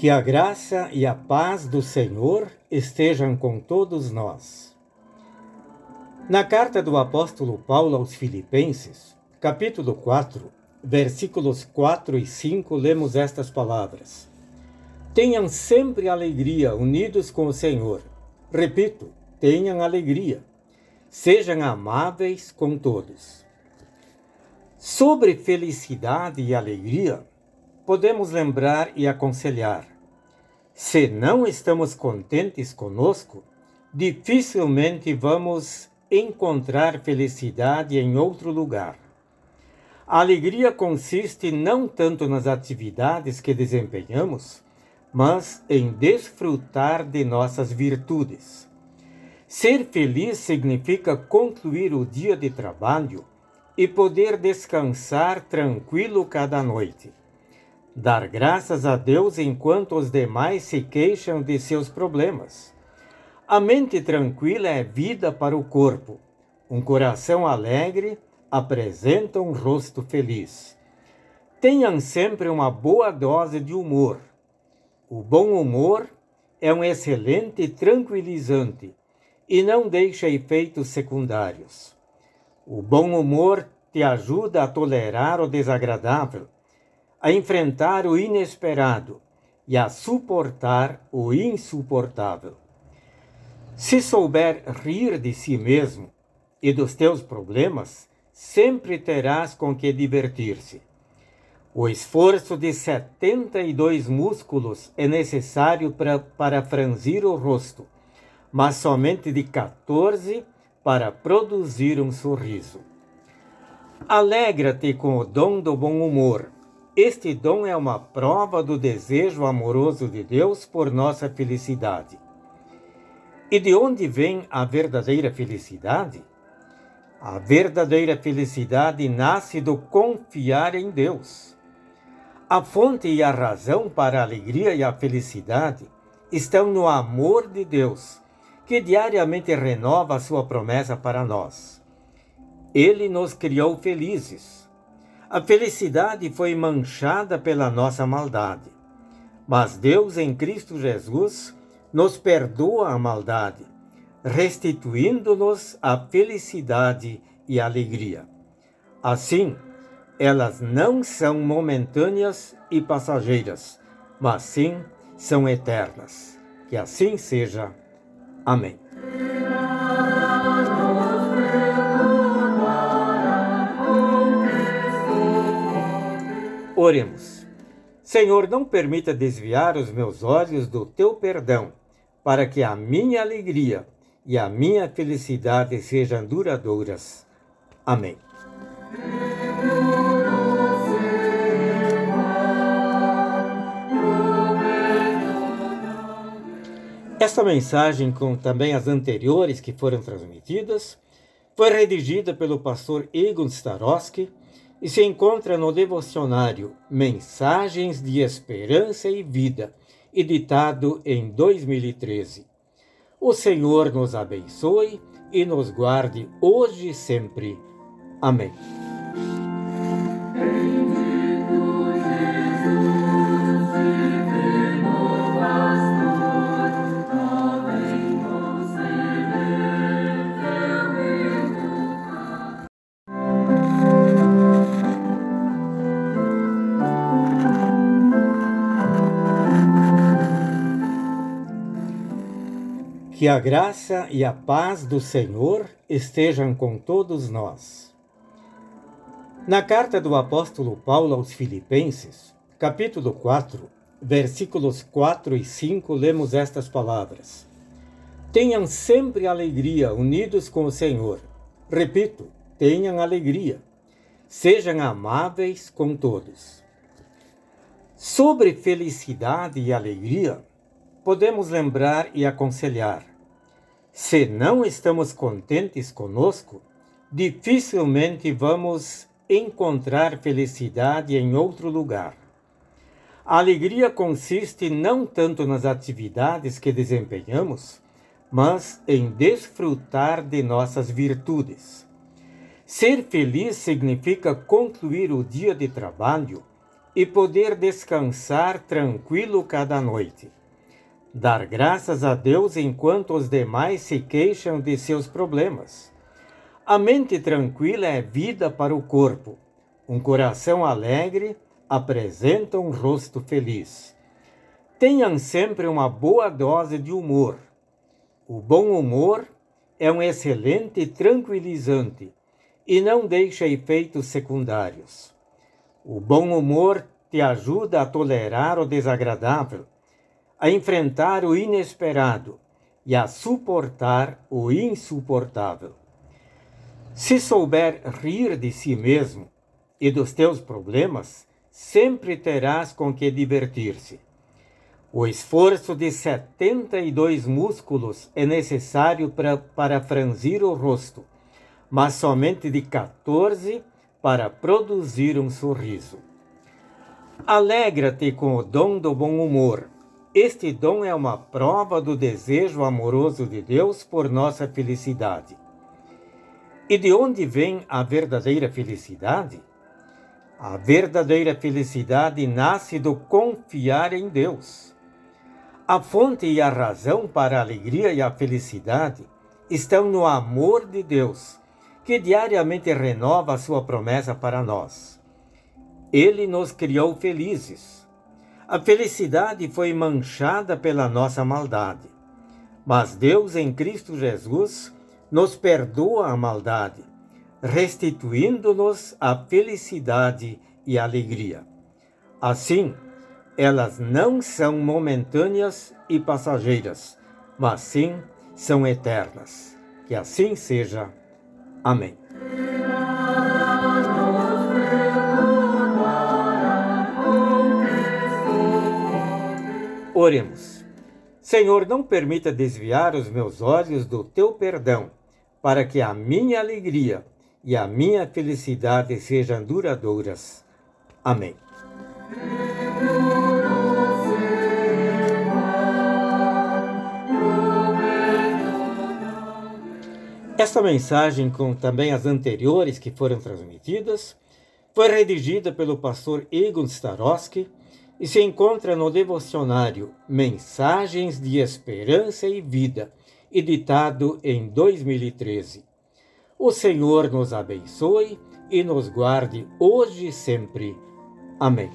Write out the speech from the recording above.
Que a graça e a paz do Senhor estejam com todos nós. Na carta do apóstolo Paulo aos Filipenses, capítulo 4, versículos 4 e 5, lemos estas palavras: Tenham sempre alegria unidos com o Senhor. Repito, tenham alegria. Sejam amáveis com todos. Sobre felicidade e alegria, podemos lembrar e aconselhar. Se não estamos contentes conosco, dificilmente vamos encontrar felicidade em outro lugar. A alegria consiste não tanto nas atividades que desempenhamos, mas em desfrutar de nossas virtudes. Ser feliz significa concluir o dia de trabalho e poder descansar tranquilo cada noite. Dar graças a Deus enquanto os demais se queixam de seus problemas. A mente tranquila é vida para o corpo. Um coração alegre apresenta um rosto feliz. Tenham sempre uma boa dose de humor. O bom humor é um excelente tranquilizante e não deixa efeitos secundários. O bom humor te ajuda a tolerar o desagradável a enfrentar o inesperado e a suportar o insuportável. Se souber rir de si mesmo e dos teus problemas, sempre terás com que divertir-se. O esforço de 72 músculos é necessário pra, para franzir o rosto, mas somente de 14 para produzir um sorriso. Alegra-te com o dom do bom humor este dom é uma prova do desejo amoroso de Deus por nossa felicidade. E de onde vem a verdadeira felicidade? A verdadeira felicidade nasce do confiar em Deus. A fonte e a razão para a alegria e a felicidade estão no amor de Deus, que diariamente renova a sua promessa para nós. Ele nos criou felizes a felicidade foi manchada pela nossa maldade. Mas Deus em Cristo Jesus nos perdoa a maldade, restituindo-nos a felicidade e a alegria. Assim, elas não são momentâneas e passageiras, mas sim são eternas. Que assim seja. Amém. Oremos. Senhor, não permita desviar os meus olhos do teu perdão, para que a minha alegria e a minha felicidade sejam duradouras. Amém. Esta mensagem, como também as anteriores que foram transmitidas, foi redigida pelo pastor Egon Starosky e se encontra no devocionário Mensagens de Esperança e Vida, editado em 2013. O Senhor nos abençoe e nos guarde hoje e sempre. Amém. Que a graça e a paz do Senhor estejam com todos nós. Na carta do apóstolo Paulo aos Filipenses, capítulo 4, versículos 4 e 5, lemos estas palavras: Tenham sempre alegria unidos com o Senhor. Repito, tenham alegria. Sejam amáveis com todos. Sobre felicidade e alegria, podemos lembrar e aconselhar se não estamos contentes conosco, dificilmente vamos encontrar felicidade em outro lugar. A alegria consiste não tanto nas atividades que desempenhamos, mas em desfrutar de nossas virtudes. Ser feliz significa concluir o dia de trabalho e poder descansar tranquilo cada noite. Dar graças a Deus enquanto os demais se queixam de seus problemas. A mente tranquila é vida para o corpo. Um coração alegre apresenta um rosto feliz. Tenham sempre uma boa dose de humor. O bom humor é um excelente tranquilizante e não deixa efeitos secundários. O bom humor te ajuda a tolerar o desagradável, a enfrentar o inesperado e a suportar o insuportável. Se souber rir de si mesmo e dos teus problemas, sempre terás com que divertir-se. O esforço de 72 músculos é necessário pra, para franzir o rosto, mas somente de 14 para produzir um sorriso. Alegra-te com o dom do bom humor. Este dom é uma prova do desejo amoroso de Deus por nossa felicidade. E de onde vem a verdadeira felicidade? A verdadeira felicidade nasce do confiar em Deus. A fonte e a razão para a alegria e a felicidade estão no amor de Deus, que diariamente renova a sua promessa para nós. Ele nos criou felizes. A felicidade foi manchada pela nossa maldade. Mas Deus, em Cristo Jesus, nos perdoa a maldade, restituindo-nos a felicidade e a alegria. Assim, elas não são momentâneas e passageiras, mas sim são eternas. Que assim seja. Amém. Oremos. Senhor, não permita desviar os meus olhos do teu perdão, para que a minha alegria e a minha felicidade sejam duradouras. Amém. Esta mensagem, como também as anteriores que foram transmitidas, foi redigida pelo pastor Egon Starosky e se encontra no devocionário Mensagens de Esperança e Vida, editado em 2013. O Senhor nos abençoe e nos guarde hoje e sempre. Amém.